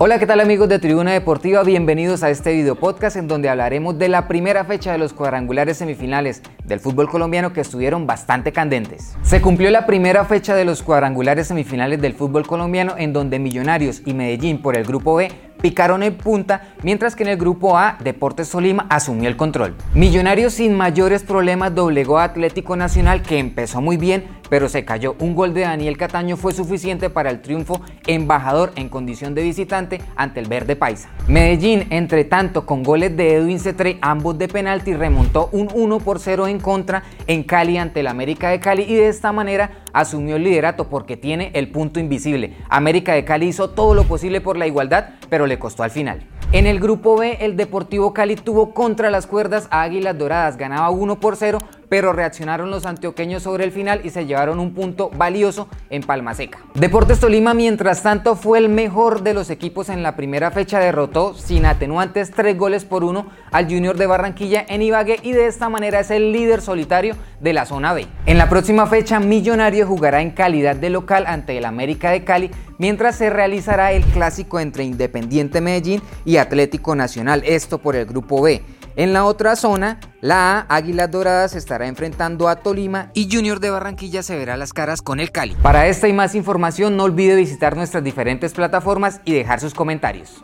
Hola, ¿qué tal amigos de Tribuna Deportiva? Bienvenidos a este video podcast en donde hablaremos de la primera fecha de los cuadrangulares semifinales del fútbol colombiano que estuvieron bastante candentes. Se cumplió la primera fecha de los cuadrangulares semifinales del fútbol colombiano en donde Millonarios y Medellín por el grupo B picaron en punta, mientras que en el grupo A, Deportes Tolima asumió el control. Millonarios sin mayores problemas doblegó a Atlético Nacional, que empezó muy bien, pero se cayó. Un gol de Daniel Cataño fue suficiente para el triunfo embajador en condición de visitante ante el Verde Paisa. Medellín, entre tanto, con goles de Edwin Cetre, ambos de penalti, remontó un 1 por 0 en contra en Cali ante el América de Cali y de esta manera asumió el liderato porque tiene el punto invisible. América de Cali hizo todo lo posible por la igualdad, pero le costó al final. En el grupo B, el Deportivo Cali tuvo contra las cuerdas a Águilas Doradas, ganaba 1 por 0, pero reaccionaron los antioqueños sobre el final y se llevaron un punto valioso en Palma Seca. Deportes Tolima, mientras tanto, fue el mejor de los equipos en la primera fecha, derrotó sin atenuantes 3 goles por 1 al Junior de Barranquilla en Ibagué y de esta manera es el líder solitario de la zona B. En la próxima fecha, Millonario jugará en calidad de local ante el América de Cali, mientras se realizará el clásico entre Independiente Medellín y Atlético Nacional, esto por el grupo B. En la otra zona, la A, Águilas Doradas, estará enfrentando a Tolima y Junior de Barranquilla se verá las caras con el Cali. Para esta y más información no olvide visitar nuestras diferentes plataformas y dejar sus comentarios.